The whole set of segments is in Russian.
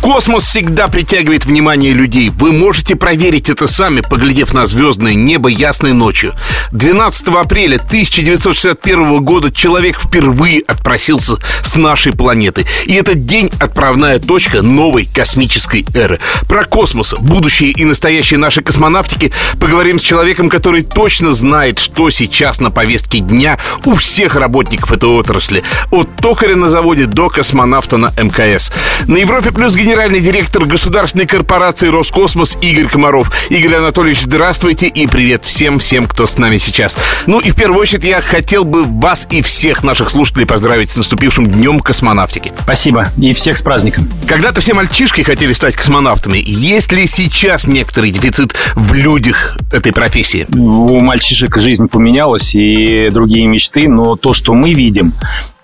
Космос всегда притягивает внимание людей. Вы можете проверить это сами, поглядев на звездное небо ясной ночью. 12 апреля 1961 года человек впервые отпросился с нашей планеты. И этот день — отправная точка новой космической эры. Про космос, будущее и настоящее нашей космонавтики поговорим с человеком, который точно знает, что сейчас на повестке дня у всех работников этой отрасли. От токаря на заводе до космонавта на МКС. На Европе плюс генеральный директор государственной корпорации Роскосмос Игорь Комаров. Игорь Анатольевич, здравствуйте и привет всем-всем, кто с нами сейчас. Ну и в первую очередь я хотел бы вас и всех наших слушателей поздравить с наступившим днем космонавтики. Спасибо. И всех с праздником. Когда-то все мальчишки хотели стать космонавтами. Есть ли сейчас некоторый дефицит в людях этой профессии? У мальчишек жизнь поменялась и другие мечты, но то, что мы видим,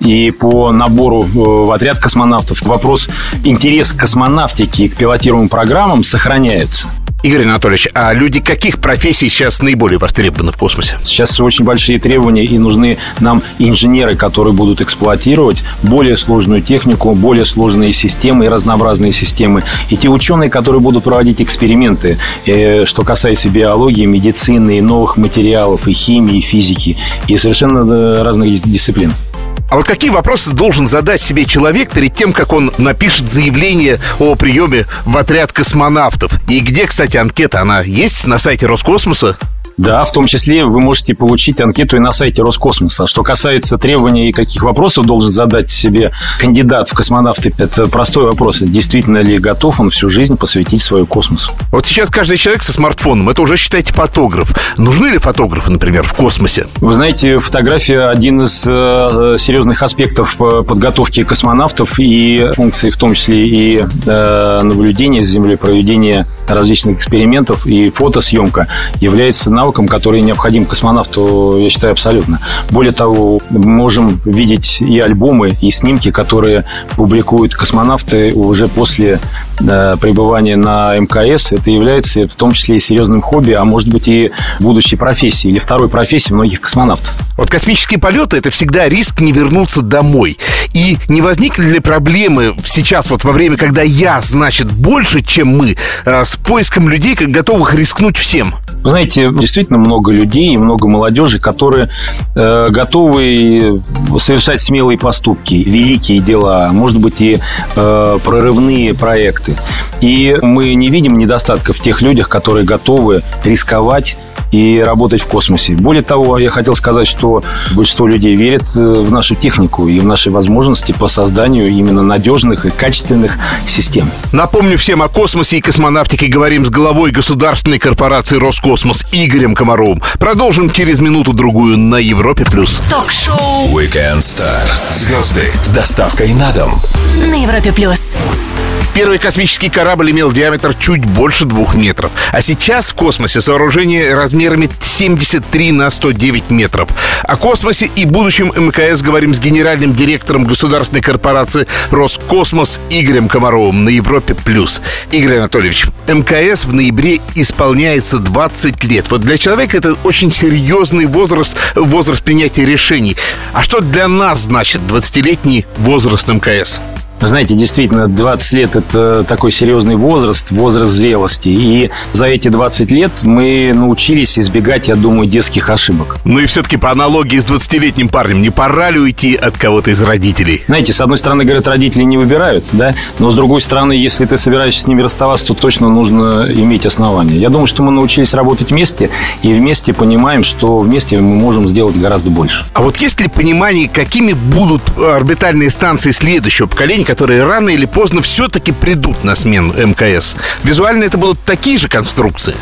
и по набору э, в отряд космонавтов вопрос интерес к космонавтике и к пилотируемым программам сохраняется. Игорь Анатольевич, а люди каких профессий сейчас наиболее востребованы в космосе? Сейчас очень большие требования, и нужны нам инженеры, которые будут эксплуатировать более сложную технику, более сложные системы и разнообразные системы. И те ученые, которые будут проводить эксперименты, э, что касается биологии, медицины, и новых материалов, и химии, и физики, и совершенно э, разных дисциплин. А вот какие вопросы должен задать себе человек перед тем, как он напишет заявление о приеме в отряд космонавтов? И где, кстати, анкета? Она есть на сайте Роскосмоса? Да, в том числе вы можете получить анкету и на сайте Роскосмоса. Что касается требований и каких вопросов должен задать себе кандидат в космонавты, это простой вопрос. Действительно ли готов он всю жизнь посвятить свою космосу? Вот сейчас каждый человек со смартфоном, это уже, считайте, фотограф. Нужны ли фотографы, например, в космосе? Вы знаете, фотография один из э, серьезных аспектов э, подготовки космонавтов и функции, в том числе и э, наблюдения с Землей, проведения различных экспериментов и фотосъемка является навыком, который необходим космонавту, я считаю, абсолютно. Более того, можем видеть и альбомы, и снимки, которые публикуют космонавты уже после э, пребывания на МКС. Это является в том числе и серьезным хобби, а может быть и будущей профессией или второй профессией многих космонавтов. Вот космические полеты – это всегда риск не вернуться домой. И не возникли ли проблемы сейчас, вот во время, когда я, значит, больше, чем мы, э, с поиском людей, как готовых рискнуть всем? Вы знаете, действительно много людей и много молодежи, которые э, готовы совершать смелые поступки, великие дела, может быть и э, прорывные проекты. И мы не видим недостатков в тех людях, которые готовы рисковать и работать в космосе. Более того, я хотел сказать, что большинство людей верят э, в нашу технику и в наши возможности по созданию именно надежных и качественных систем. Напомню всем о космосе и космонавтике говорим с главой государственной корпорации Роскосмос Игорем Комаровым. Продолжим через минуту-другую на Европе+. плюс. Ток-шоу Weekend Star. Звезды с доставкой на дом. на Европе плюс. Первый космический корабль имел диаметр чуть больше двух метров. А сейчас в космосе сооружение размерами 73 на 109 метров. О космосе и будущем МКС говорим с генеральным директором государственной корпорации Роскосмос Игорем Комаровым на Европе+. плюс. Игорь Анатольевич, МКС в ноябре исполняется 20 лет. Вот для человека это очень серьезный возраст, возраст принятия решений. А что для нас значит 20-летний возраст МКС? Вы знаете, действительно, 20 лет – это такой серьезный возраст, возраст зрелости. И за эти 20 лет мы научились избегать, я думаю, детских ошибок. Ну и все-таки по аналогии с 20-летним парнем, не пора ли уйти от кого-то из родителей? Знаете, с одной стороны, говорят, родители не выбирают, да, но с другой стороны, если ты собираешься с ними расставаться, то точно нужно иметь основания. Я думаю, что мы научились работать вместе, и вместе понимаем, что вместе мы можем сделать гораздо больше. А вот есть ли понимание, какими будут орбитальные станции следующего поколения, которые рано или поздно все-таки придут на смену МКС? Визуально это будут такие же конструкции?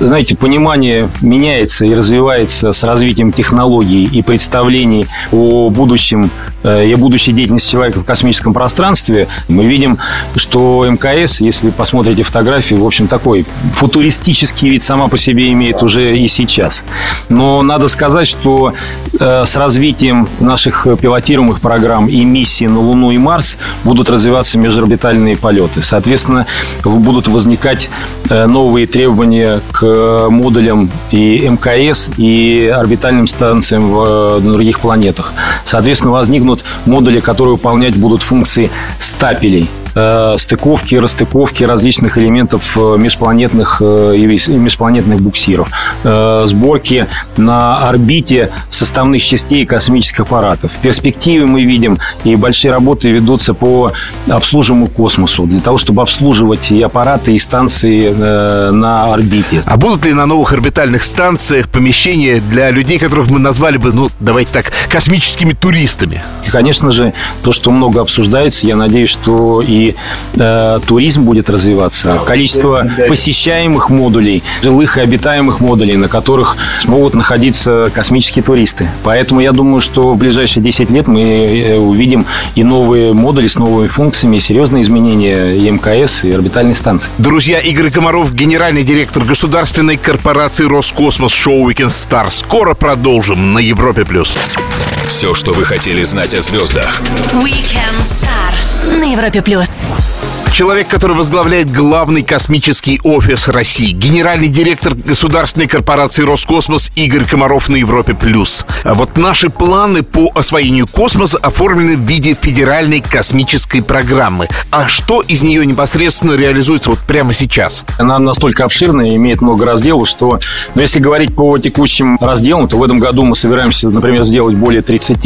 знаете, понимание меняется и развивается с развитием технологий и представлений о будущем и будущей деятельности человека в космическом пространстве, мы видим, что МКС, если посмотрите фотографии, в общем, такой футуристический вид сама по себе имеет уже и сейчас. Но надо сказать, что с развитием наших пилотируемых программ и миссий на Луну и Марс будут развиваться межорбитальные полеты. Соответственно, будут возникать новые требования к модулям и МКС, и орбитальным станциям в других планетах. Соответственно, возникнут модули, которые выполнять будут функции стапелей э, стыковки, расстыковки различных элементов э, межпланетных э, и межпланетных буксиров, сборки на орбите составных частей космических аппаратов. В перспективе мы видим, и большие работы ведутся по обслуживаемому космосу, для того, чтобы обслуживать и аппараты, и станции на орбите. А будут ли на новых орбитальных станциях помещения для людей, которых мы назвали бы, ну, давайте так, космическими туристами? И, конечно же, то, что много обсуждается, я надеюсь, что и э, туризм будет развиваться. Количество посещаемых модулей, жилых и обитаемых модулей, на которых смогут находиться космические туристы. Поэтому я думаю, что в ближайшие 10 лет мы э, увидим и новые модули с новыми функциями, серьезные изменения и МКС, и орбитальной станции. Друзья, Игорь Комаров, генеральный директор государственной корпорации «Роскосмос» шоу «Weekend Star». Скоро продолжим на Европе+. плюс. Все, что вы хотели знать о звездах. Weekend Star на Европе+. плюс. Человек, который возглавляет главный космический офис России, генеральный директор государственной корпорации «Роскосмос» Игорь Комаров на Европе+. плюс. А вот наши планы по освоению космоса оформлены в виде федеральной космической программы. А что из нее непосредственно реализуется вот прямо сейчас? Она настолько обширная, имеет много разделов, что... Но если говорить по текущим разделам, то в этом году мы собираемся, например, сделать более 30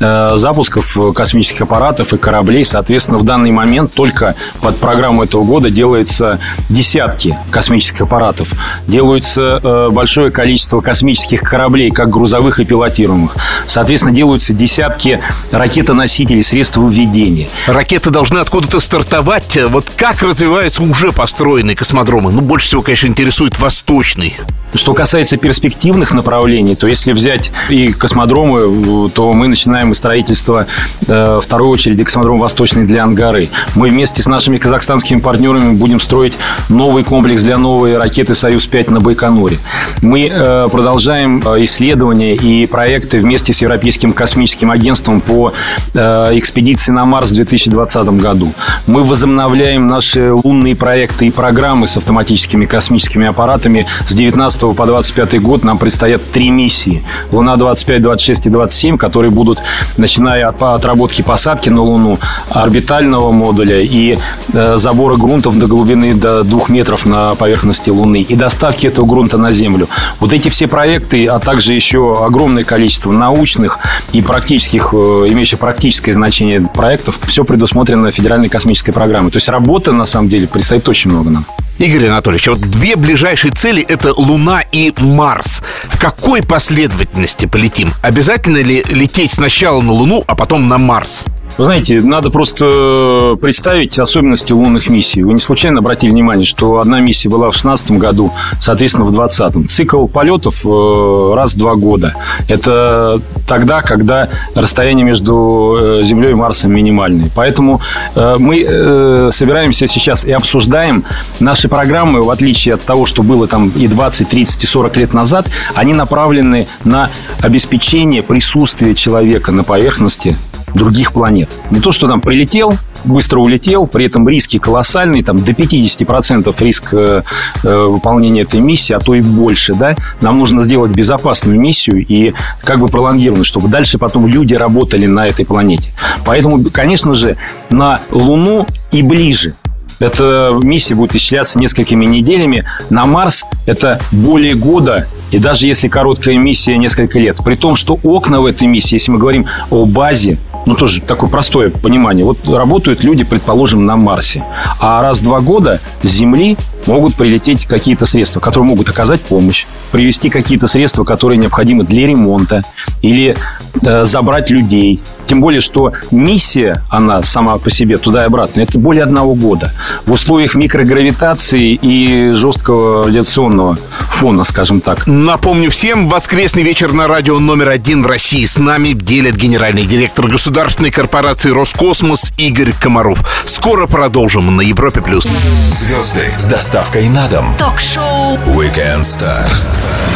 э, запусков космических аппаратов и кораблей. Соответственно, в данный момент только под программу этого года делается десятки космических аппаратов. Делается э, большое количество космических кораблей, как грузовых и пилотируемых. Соответственно, делаются десятки ракетоносителей, средств выведения. Ракеты должны откуда-то стартовать. Вот как развиваются уже построенные космодромы? Ну, больше всего, конечно, интересует восточный. Что касается перспективных направлений, то если взять и космодромы, то мы начинаем строительство э, второй очереди космодром Восточный для Ангары. Мы вместе с нашими казахстанскими партнерами будем строить новый комплекс для новой ракеты «Союз-5» на Байконуре. Мы э, продолжаем э, исследования и проекты вместе с Европейским космическим агентством по э, экспедиции на Марс в 2020 году. Мы возобновляем наши лунные проекты и программы с автоматическими космическими аппаратами с 19 по 25 год нам предстоят три миссии. Луна 25, 26 и 27, которые будут, начиная от отработки посадки на Луну, орбитального модуля и забора грунтов до глубины до 2 метров на поверхности Луны и доставки этого грунта на Землю. Вот эти все проекты, а также еще огромное количество научных и практических, э, имеющих практическое значение проектов, все предусмотрено федеральной космической программой. То есть работы, на самом деле, предстоит очень много нам. Игорь Анатольевич, вот две ближайшие цели – это Луна и Марс. В какой последовательности полетим? Обязательно ли лететь сначала на Луну, а потом на Марс? Вы знаете, надо просто э, представить особенности лунных миссий. Вы не случайно обратили внимание, что одна миссия была в 2016 году, соответственно, в 2020. Цикл полетов э, раз в два года. Это тогда, когда расстояние между э, Землей и Марсом минимальное. Поэтому мы собираемся сейчас и обсуждаем наши программы, в отличие от того, что было там и 20, 30, и 40 лет назад, они направлены на обеспечение присутствия человека на поверхности других планет. Не то, что там прилетел, быстро улетел, при этом риски колоссальные, там до 50% риск э, э, выполнения этой миссии, а то и больше, да, нам нужно сделать безопасную миссию и как бы пролонгированную, чтобы дальше потом люди работали на этой планете. Поэтому, конечно же, на Луну и ближе. Эта миссия будет исчисляться несколькими неделями. На Марс это более года и даже если короткая миссия несколько лет. При том, что окна в этой миссии, если мы говорим о базе, ну, тоже такое простое понимание. Вот работают люди, предположим, на Марсе. А раз в два года Земли могут прилететь какие-то средства, которые могут оказать помощь, привести какие-то средства, которые необходимы для ремонта или э, забрать людей. Тем более, что миссия, она сама по себе туда и обратно, это более одного года. В условиях микрогравитации и жесткого радиационного фона, скажем так. Напомню всем, воскресный вечер на радио номер один в России. С нами делит генеральный директор государственной корпорации «Роскосмос» Игорь Комаров. Скоро продолжим на Европе+. плюс. Звезды с доставкой на дом. Ток-шоу Weekend Star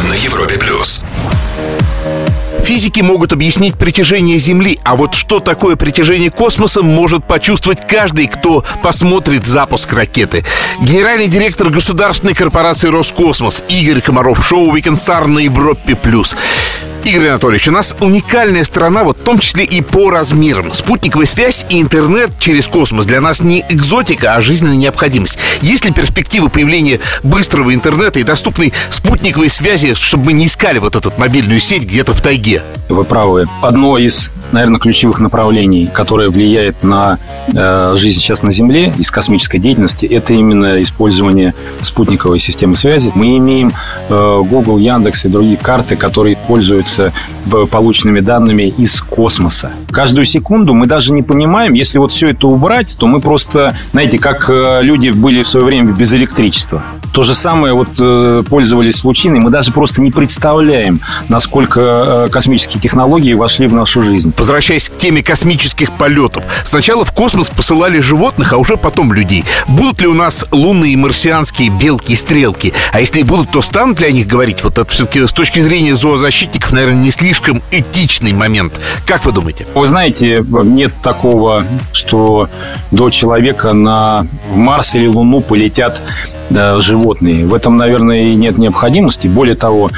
на Европе плюс. Физики могут объяснить притяжение Земли, а вот что такое притяжение космоса, может почувствовать каждый, кто посмотрит запуск ракеты. Генеральный директор государственной корпорации «Роскосмос» Игорь Комаров, шоу «Weekend Star» на Европе+. плюс. Игорь Анатольевич, у нас уникальная страна, вот в том числе и по размерам. Спутниковая связь и интернет через космос для нас не экзотика, а жизненная необходимость. Есть ли перспективы появления быстрого интернета и доступной спутниковой связи, чтобы мы не искали вот эту мобильную сеть где-то в тайге? Вы правы. Одно из, наверное, ключевых направлений, которое влияет на э, жизнь сейчас на Земле из космической деятельности, это именно использование спутниковой системы связи. Мы имеем э, Google, Яндекс и другие карты, которые пользуются полученными данными из космоса. Каждую секунду мы даже не понимаем, если вот все это убрать, то мы просто, знаете, как э, люди были в свое время без электричества. То же самое вот э, пользовались лучиной, мы даже просто не представляем, насколько э, космические технологии вошли в нашу жизнь. Возвращаясь к теме космических полетов. Сначала в космос посылали животных, а уже потом людей. Будут ли у нас лунные марсианские белки и стрелки? А если будут, то станут ли о них говорить? Вот это все-таки с точки зрения зоозащитников, наверное, не слишком этичный момент. Как вы думаете? Вы знаете, нет такого, что до человека на Марс или Луну полетят животные. В этом, наверное, и нет необходимости. Более того,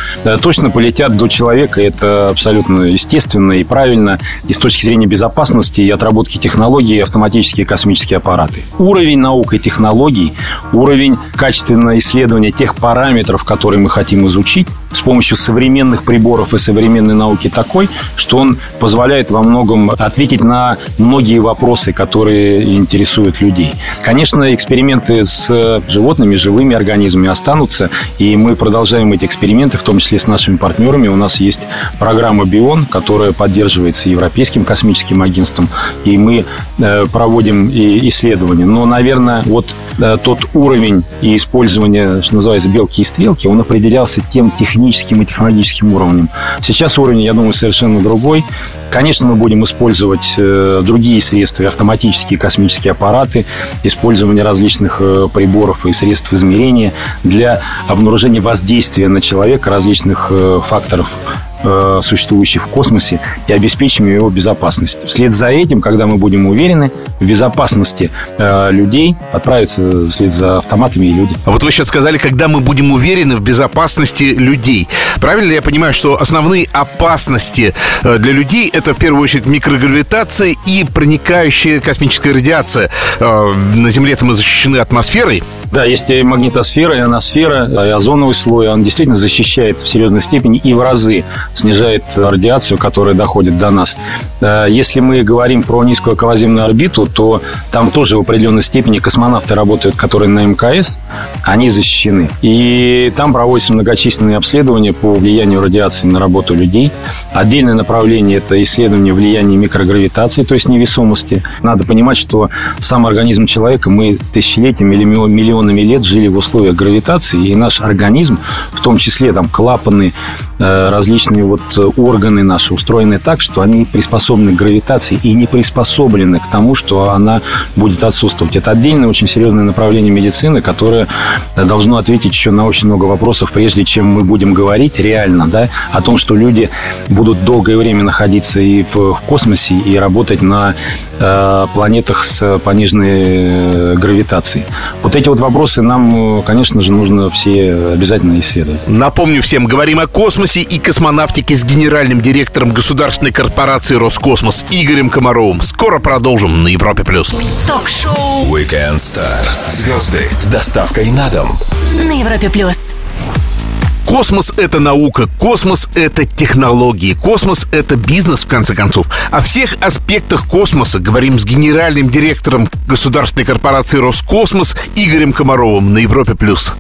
точно полетят до человека. Это абсолютно естественно и правильно. И с точки зрения безопасности и отработки технологий автоматические космические аппараты. Уровень наук и технологий, уровень качественного исследования тех параметров, которые мы хотим изучить, с помощью современных приборов и современной науки такой, что он позволяет во многом ответить на многие вопросы, которые интересуют людей. Конечно, эксперименты с животными, живыми организмами останутся, и мы продолжаем эти эксперименты, в том числе с нашими партнерами. У нас есть программа «Бион», которая поддерживается Европейским космическим агентством, и мы э, проводим исследования. Но, наверное, вот э, тот уровень и использование, что называется, белки и стрелки, он определялся тем техническим и технологическим уровнем. Сейчас уровень, я думаю, совершенно другой. Конечно, мы будем использовать э, другие средства, автоматические космические аппараты, использование различных э, приборов и средств измерения для обнаружения воздействия на человека различных э, факторов Э, существующий в космосе, и обеспечим его безопасность. Вслед за этим, когда мы будем уверены в безопасности э, людей, отправятся вслед за автоматами и люди. А вот вы сейчас сказали, когда мы будем уверены в безопасности людей. Правильно я понимаю, что основные опасности э, для людей это в первую очередь микрогравитация и проникающая космическая радиация. Э, на Земле-то мы защищены атмосферой. Да, есть и магнитосфера, и ионосфера, и озоновый слой. Он действительно защищает в серьезной степени и в разы снижает радиацию, которая доходит до нас. Э, если мы говорим про низкую околоземную орбиту, то там тоже в определенной степени космонавты работают, которые на МКС, они защищены. И там проводятся многочисленные обследования по влиянию радиации на работу людей. Отдельное направление – это исследование влияния микрогравитации, то есть невесомости. Надо понимать, что сам организм человека, мы тысячелетиями или миллионами лет жили в условиях гравитации, и наш организм, в том числе там клапаны, э, различные вот э, органы наши устроены так, что они приспособлены к гравитации и не приспособлены к тому, что она будет отсутствовать. Это отдельное очень серьезное направление медицины, которое э, должно ответить еще на очень много вопросов, прежде чем мы будем говорить реально да, о том, что люди будут долгое время находиться и в, космосе, и работать на планетах с пониженной э, гравитацией. Вот эти вот вопросы нам, конечно же, нужно все обязательно исследовать. Напомню всем, говорим о космосе и космонавтике с генеральным директором государственной корпорации «Роскосмос» Игорем Комаровым. Скоро продолжим на Европе+. плюс. Ток-шоу Weekend Star. Звезды с доставкой на дом. на Европе плюс. Космос — это наука, космос — это технологии, космос — это бизнес, в конце концов. О всех аспектах космоса говорим с генеральным директором государственной корпорации «Роскосмос» Игорем Комаровым на Европе+. плюс.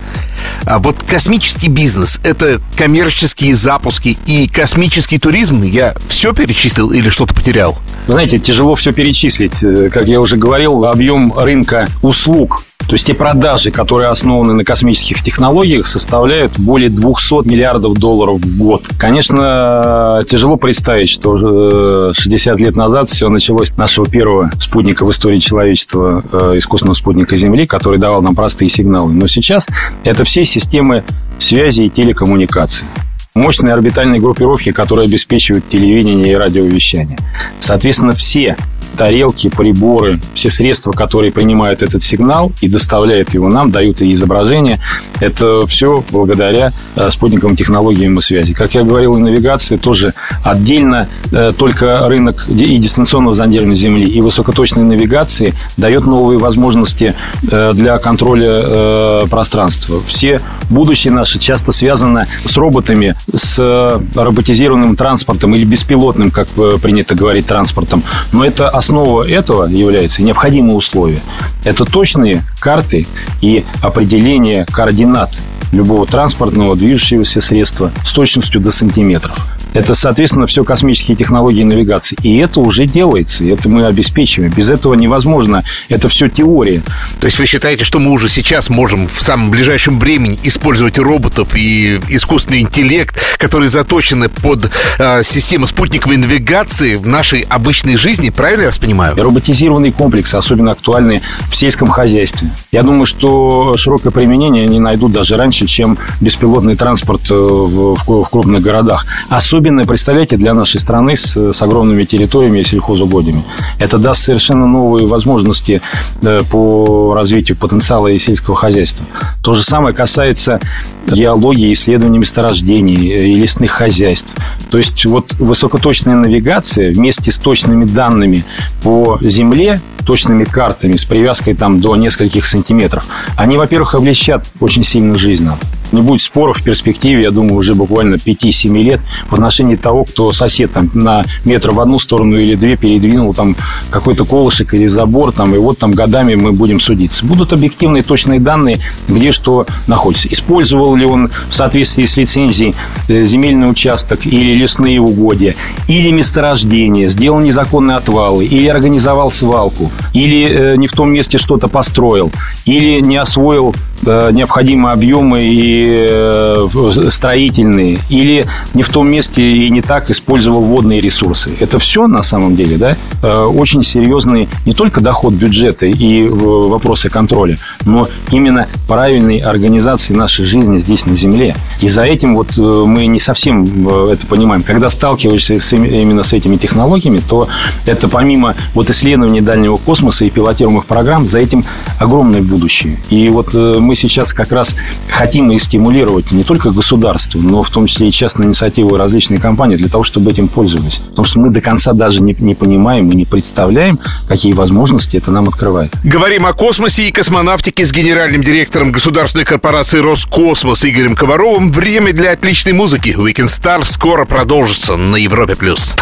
А вот космический бизнес — это коммерческие запуски и космический туризм. Я все перечислил или что-то потерял? Знаете, тяжело все перечислить. Э, как я уже говорил, объем рынка услуг то есть те продажи, которые основаны на космических технологиях, составляют более 200 миллиардов долларов в год. Конечно, тяжело представить, что 60 э, лет назад все началось с нашего первого спутника в истории человечества, э, искусственного спутника Земли, который давал нам простые сигналы. Но сейчас это все системы связи и телекоммуникации мощные орбитальные группировки, которые обеспечивают телевидение и радиовещание. Соответственно, все тарелки, приборы, все средства, которые принимают этот сигнал и доставляют его нам, дают и изображение. Это все благодаря э, спутниковым технологиям и связи. Как я говорил, и навигации тоже отдельно э, только рынок и дистанционного зондирования Земли, и высокоточной навигации дает новые возможности э, для контроля пространства. Все будущее наше часто связано с роботами, с роботизированным транспортом или беспилотным, как принято говорить, транспортом. Но это основа этого является необходимые условия. Это точные карты и определение координат любого транспортного движущегося средства с точностью до сантиметров. Это, соответственно, все космические технологии навигации. И это уже делается, и это мы обеспечиваем. Без этого невозможно. Это все теория. То есть вы считаете, что мы уже сейчас можем в самом ближайшем времени использовать роботов и искусственный интеллект, которые заточены под э, систему спутниковой навигации в нашей обычной жизни? Правильно я вас понимаю? Роботизированные комплексы особенно актуальны в сельском хозяйстве. Я думаю, что широкое применение они найдут даже раньше, чем беспилотный транспорт э, в, в, в крупных городах. Особенно особенное, представляете, для нашей страны с, с огромными территориями и сельхозугодиями. Это даст совершенно новые возможности э, по развитию потенциала и сельского хозяйства. То же самое касается геологии, исследований месторождений э, и лесных хозяйств. То есть вот высокоточная навигация вместе с точными данными по Земле, точными картами с привязкой там до нескольких сантиметров, они, во-первых, облегчат очень сильно жизнь нам не будет споров в перспективе, я думаю, уже буквально 5-7 лет в отношении того, кто сосед там на метр в одну сторону или две передвинул там какой-то колышек или забор, там, и вот там годами мы будем судиться. Будут объективные точные данные, где что находится. Использовал ли он в соответствии с лицензией э, земельный участок или лесные угодья, или месторождение, сделал незаконные отвалы, или организовал свалку, или э, не в том месте что-то построил, или не освоил необходимые объемы и Э, строительные, или не в том месте и не так использовал водные ресурсы. Это все на самом деле да, э, очень серьезный не только доход бюджета и вопросы контроля, но именно правильной организации нашей жизни здесь на Земле. И за этим вот э, мы не совсем это понимаем. Когда сталкиваешься с, именно с этими технологиями, то это помимо вот исследований дальнего космоса и пилотируемых программ, за этим огромное будущее. И вот мы сейчас как раз хотим из стимулировать не только государство, но в том числе и частные инициативы и различные компании для того, чтобы этим пользовались. Потому что мы до конца даже не, не понимаем и не представляем, какие возможности это нам открывает. Говорим о космосе и космонавтике с генеральным директором государственной корпорации «Роскосмос» Игорем Коваровым. Время для отличной музыки. Weekend Star скоро продолжится на Европе+. плюс.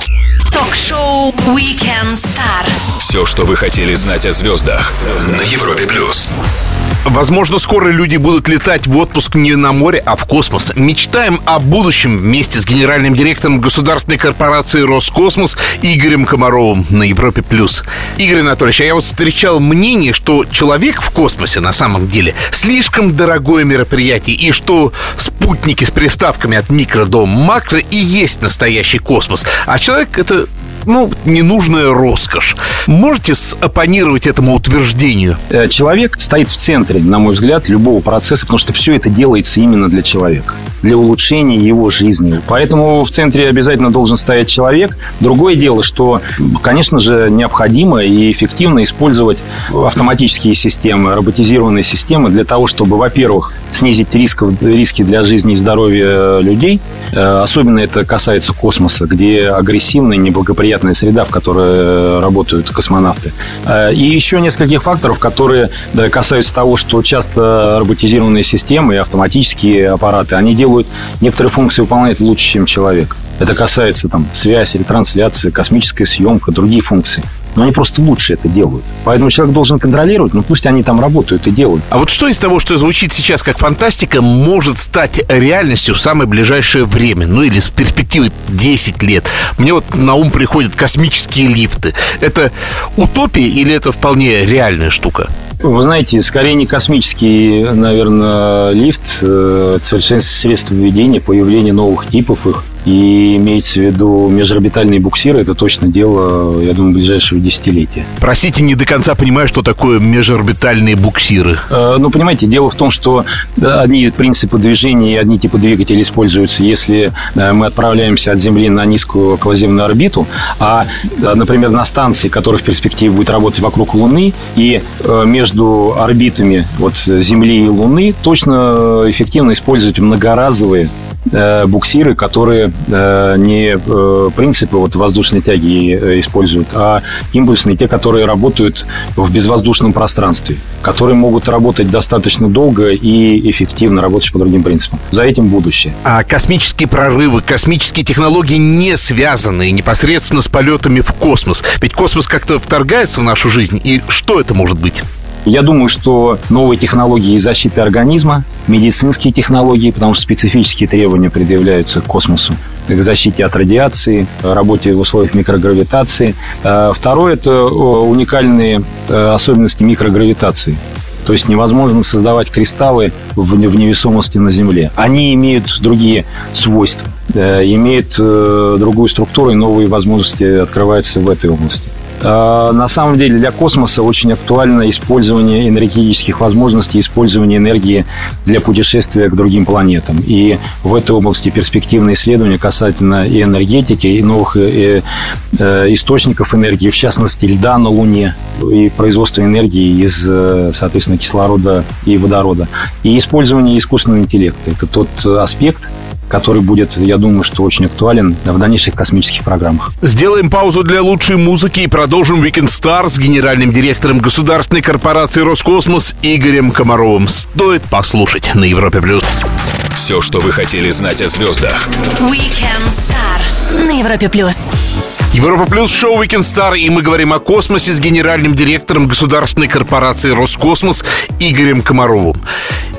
Ток-шоу Weekend Star. Все, что вы хотели знать о звездах на Европе+. плюс. Возможно, скоро люди будут летать в отпуск не на море, а в космос. Мечтаем о будущем вместе с генеральным директором государственной корпорации «Роскосмос» Игорем Комаровым на Европе+. плюс. Игорь Анатольевич, а я вот встречал мнение, что человек в космосе на самом деле слишком дорогое мероприятие, и что спутники с приставками от микро до макро и есть настоящий космос. А человек — это ну, ненужная роскошь. Можете оппонировать этому утверждению? Э, человек стоит в центре, на мой взгляд, любого процесса, потому что все это делается именно для человека для улучшения его жизни. Поэтому в центре обязательно должен стоять человек. Другое дело, что, конечно же, необходимо и эффективно использовать автоматические системы, роботизированные системы для того, чтобы, во-первых, снизить риск, риски для жизни и здоровья людей. Э, особенно это касается космоса, где агрессивные, неблагоприятные благоприятная среда, в которой работают космонавты. И еще нескольких факторов, которые касаются того, что часто роботизированные системы и автоматические аппараты, они делают некоторые функции выполняют лучше, чем человек. Это касается там связи, ретрансляции, космическая съемка, другие функции но они просто лучше это делают. Поэтому человек должен контролировать, ну пусть они там работают и делают. А вот что из того, что звучит сейчас как фантастика, может стать реальностью в самое ближайшее время? Ну или с перспективы 10 лет? Мне вот на ум приходят космические лифты. Это утопия или это вполне реальная штука? Вы знаете, скорее не космический, наверное, лифт. Э, это совершенно средство введения, появления новых типов их. И имеется в виду межорбитальные буксиры, это точно дело, я думаю, ближайшего десятилетия. Простите, не до конца понимаю, что такое межорбитальные буксиры. Э, ну, понимаете, дело в том, что одни принципы движения и одни типы двигателей используются, если э, мы отправляемся от Земли на низкую околоземную орбиту, а, например, на станции, которая в перспективе будет работать вокруг Луны, и э, между орбитами вот, Земли и Луны точно эффективно использовать многоразовые Э, буксиры, которые э, не э, принципы вот воздушной тяги используют, а импульсные, те, которые работают в безвоздушном пространстве, которые могут работать достаточно долго и эффективно, работать по другим принципам. За этим будущее. А космические прорывы, космические технологии не связаны непосредственно с полетами в космос. Ведь космос как-то вторгается в нашу жизнь. И что это может быть? Я думаю, что новые технологии защиты организма, медицинские технологии, потому что специфические требования предъявляются к космосу, к защите от радиации, работе в условиях микрогравитации. А второе – это уникальные э, особенности микрогравитации. То есть невозможно создавать кристаллы в невесомости на Земле. Они имеют другие свойства, э, имеют э, другую структуру и новые возможности открываются в этой области. А, на самом деле для космоса очень актуально использование энергетических возможностей, использование энергии для путешествия к другим планетам. И в этой области перспективные исследования касательно и энергетики, и новых и, э, э, источников энергии, в частности льда на Луне, и производства энергии из, э, соответственно, кислорода и водорода. И использование искусственного интеллекта. Это тот аспект, который будет, я думаю, что очень актуален в дальнейших космических программах. Сделаем паузу для лучшей музыки и продолжим Weekend Star с генеральным директором государственной корпорации «Роскосмос» Игорем Комаровым. Стоит послушать на Европе+. плюс. Все, что вы хотели знать о звездах. Weekend Star на Европе+. плюс. Европа Плюс, шоу Weekend Star, и мы говорим о космосе с генеральным директором государственной корпорации «Роскосмос» Игорем Комаровым.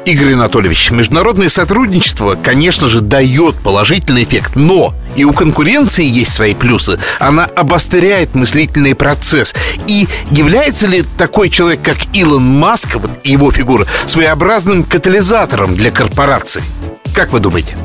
Игорь Анатольевич, международное сотрудничество, конечно же, дает положительный эффект, но и у конкуренции есть свои плюсы. Она обостряет мыслительный процесс. И является ли такой человек, как Илон Маск, вот его фигура, своеобразным катализатором для корпораций? Как вы думаете?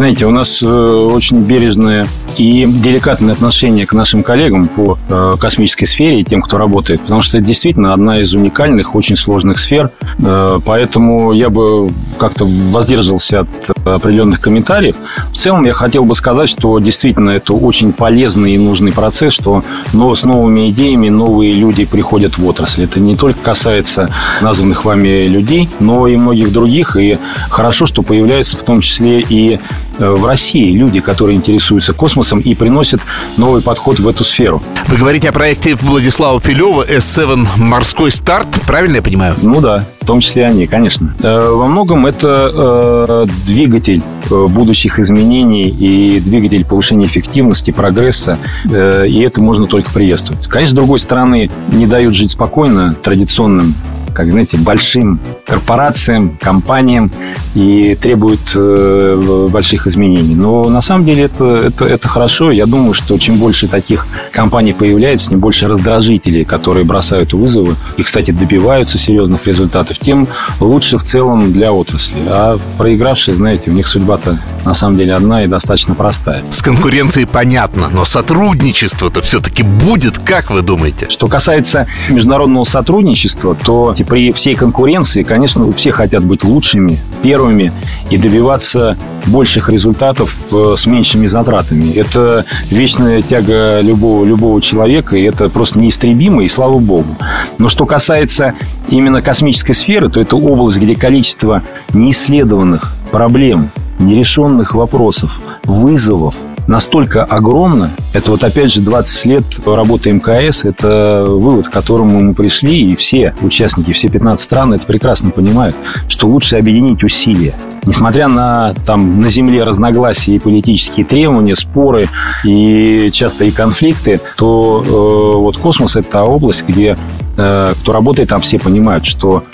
Знаете, у нас э, очень бережное и деликатное отношение к нашим коллегам по э, космической сфере и тем, кто работает, потому что это действительно одна из уникальных, очень сложных сфер. Э, поэтому я бы как-то воздерживался от определенных комментариев. В целом я хотел бы сказать, что действительно это очень полезный и нужный процесс, что но с новыми идеями новые люди приходят в отрасль. Это не только касается названных вами людей, но и многих других. И хорошо, что появляется в том числе и Э, в России люди, которые интересуются космосом и приносят новый подход в эту сферу. Вы говорите о проекте Владислава Филева S7 «Морской старт», правильно я понимаю? Ну да, в том числе они, конечно. Э, во многом это э, двигатель будущих изменений и двигатель повышения эффективности, прогресса, и это можно только приветствовать. Конечно, с другой стороны, не дают жить спокойно традиционным как, знаете, большим корпорациям, компаниям и требует э, больших изменений. Но на самом деле это, это, это хорошо. Я думаю, что чем больше таких компаний появляется, тем больше раздражителей, которые бросают вызовы и, кстати, добиваются серьезных результатов, тем лучше в целом для отрасли. А проигравшие, знаете, у них судьба-то на самом деле одна и достаточно простая. С конкуренцией понятно, но сотрудничество-то все-таки будет, как вы думаете? Что касается международного сотрудничества, то при всей конкуренции, конечно, все хотят быть лучшими, первыми и добиваться больших результатов э, с меньшими затратами. Это вечная тяга любого, любого человека, и это просто неистребимо, и слава богу. Но что касается именно космической сферы, то это область, где количество неисследованных проблем, нерешенных вопросов, вызовов – настолько огромна. Это вот опять же 20 лет работы МКС. Это вывод, к которому мы пришли. И все участники, все 15 стран это прекрасно понимают, что лучше объединить усилия. Несмотря на там на земле разногласия и политические требования, споры и часто и конфликты, то э, вот космос это та область, где э, кто работает там все понимают, что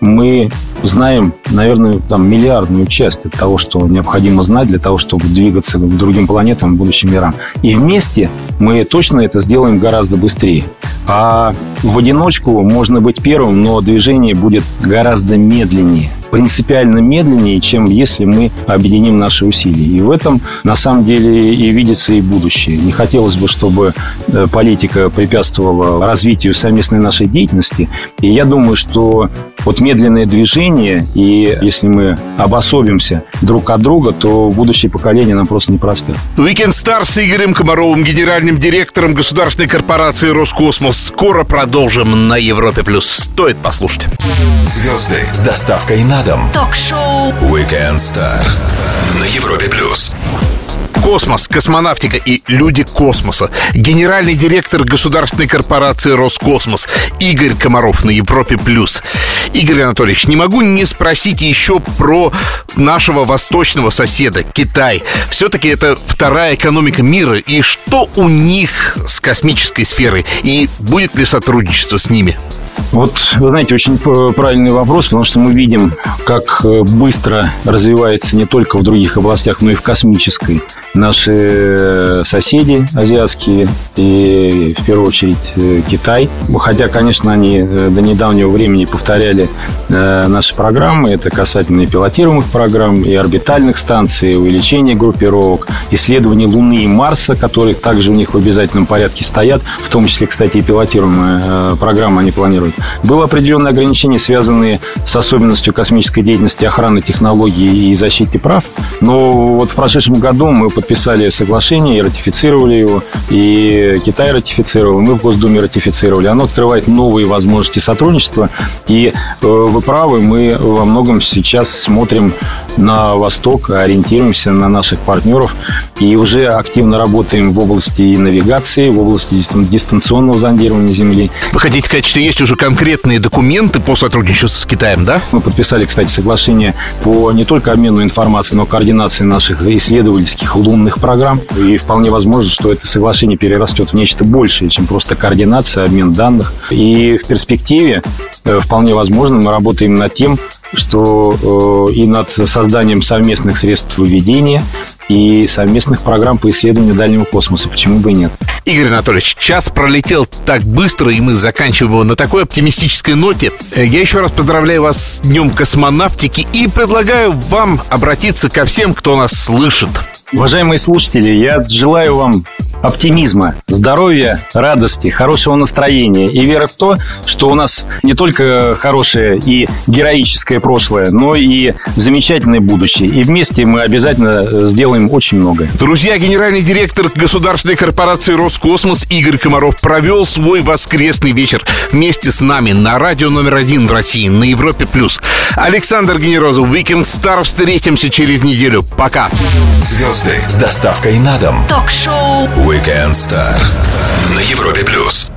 мы знаем, наверное, там миллиардную часть от того, что необходимо знать для того, чтобы двигаться к другим планетам, будущим мирам. И вместе мы точно это сделаем гораздо быстрее. А в одиночку можно быть первым, но движение будет гораздо медленнее принципиально медленнее, чем если мы объединим наши усилия. И в этом, на самом деле, и видится и будущее. Не хотелось бы, чтобы э, политика препятствовала развитию совместной нашей деятельности. И я думаю, что вот медленное движение, и если мы обособимся друг от друга, то будущее поколение нам просто не простят. Weekend Star с Игорем Комаровым, генеральным директором государственной корпорации «Роскосмос». Скоро продолжим на Европе+. плюс. Стоит послушать. Звезды с доставкой на дом. Ток-шоу Weekend Star на Европе плюс. Космос, космонавтика и люди космоса. Генеральный директор государственной корпорации «Роскосмос» Игорь Комаров на Европе+. плюс. Игорь Анатольевич, не могу не спросить еще про нашего восточного соседа, Китай. Все-таки это вторая экономика мира. И что у них с космической сферой? И будет ли сотрудничество с ними? Вот, вы знаете, очень правильный вопрос, потому что мы видим, как э, быстро развивается не только в других областях, но и в космической наши э, соседи азиатские и в первую очередь э, Китай. Хотя, конечно, они до недавнего времени повторяли наши программы. Это касательно и пилотируемых программ, и орбитальных станций, увеличения группировок, исследования Луны и Марса, которые также у них в обязательном порядке стоят. В том числе, кстати, и пилотируемые программы они планируют было определенные ограничения, связанные с особенностью космической деятельности охраны технологий и защиты прав. Но вот в прошедшем году мы подписали соглашение и ратифицировали его. И Китай ратифицировал, мы в Госдуме ратифицировали. Оно открывает новые возможности сотрудничества. И э, вы правы, мы во многом сейчас смотрим на восток, ориентируемся на наших партнеров и уже активно работаем в области навигации, в области дистанционного зондирования Земли. Вы хотите сказать, что есть уже конкретные документы по сотрудничеству с Китаем, да? Мы подписали, кстати, соглашение по не только обмену информацией, но и координации наших исследовательских лунных программ. И вполне возможно, что это соглашение перерастет в нечто большее, чем просто координация, обмен данных. И в перспективе э, вполне возможно мы работаем над тем, что э, и над созданием совместных средств выведения, и совместных программ по исследованию дальнего космоса. Почему бы и нет? Игорь Анатольевич, час пролетел так быстро, и мы заканчиваем его на такой оптимистической ноте. Э, я еще раз поздравляю вас с Днем космонавтики и предлагаю вам обратиться ко всем, кто нас слышит. Уважаемые слушатели, я желаю вам оптимизма, здоровья, радости, хорошего настроения и веры в то, что у нас не только хорошее и героическое прошлое, но и замечательное будущее. И вместе мы обязательно сделаем очень многое. Друзья, генеральный директор государственной корпорации «Роскосмос» Игорь Комаров провел свой воскресный вечер вместе с нами на радио номер один в России на Европе+. плюс. Александр Генерозов, Weekend Star. Встретимся через неделю. Пока. Звезды с доставкой на дом. Ток-шоу Weekend Star на Европе плюс.